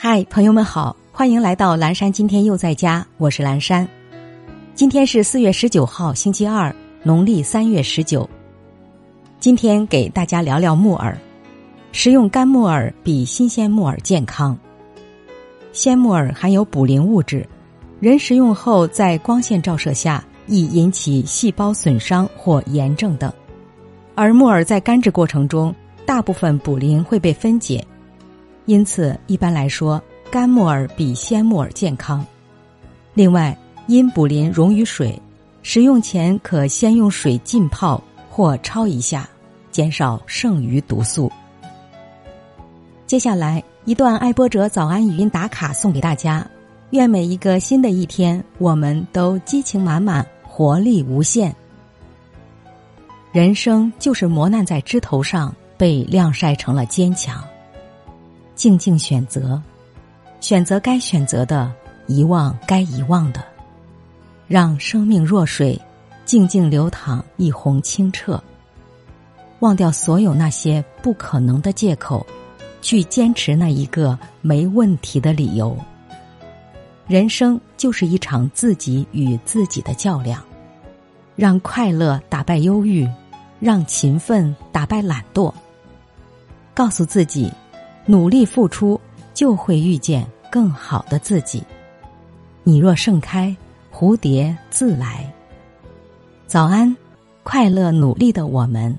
嗨，朋友们好，欢迎来到蓝山。今天又在家，我是蓝山。今天是四月十九号，星期二，农历三月十九。今天给大家聊聊木耳。食用干木耳比新鲜木耳健康。鲜木耳含有卟啉物质，人食用后在光线照射下易引起细胞损伤或炎症等。而木耳在干制过程中，大部分卟啉会被分解。因此，一般来说，干木耳比鲜木耳健康。另外，因卟啉溶于水，食用前可先用水浸泡或焯一下，减少剩余毒素。接下来一段爱播者早安语音打卡送给大家，愿每一个新的一天，我们都激情满满，活力无限。人生就是磨难在枝头上，被晾晒成了坚强。静静选择，选择该选择的，遗忘该遗忘的，让生命若水，静静流淌，一泓清澈。忘掉所有那些不可能的借口，去坚持那一个没问题的理由。人生就是一场自己与自己的较量，让快乐打败忧郁，让勤奋打败懒惰。告诉自己。努力付出，就会遇见更好的自己。你若盛开，蝴蝶自来。早安，快乐努力的我们。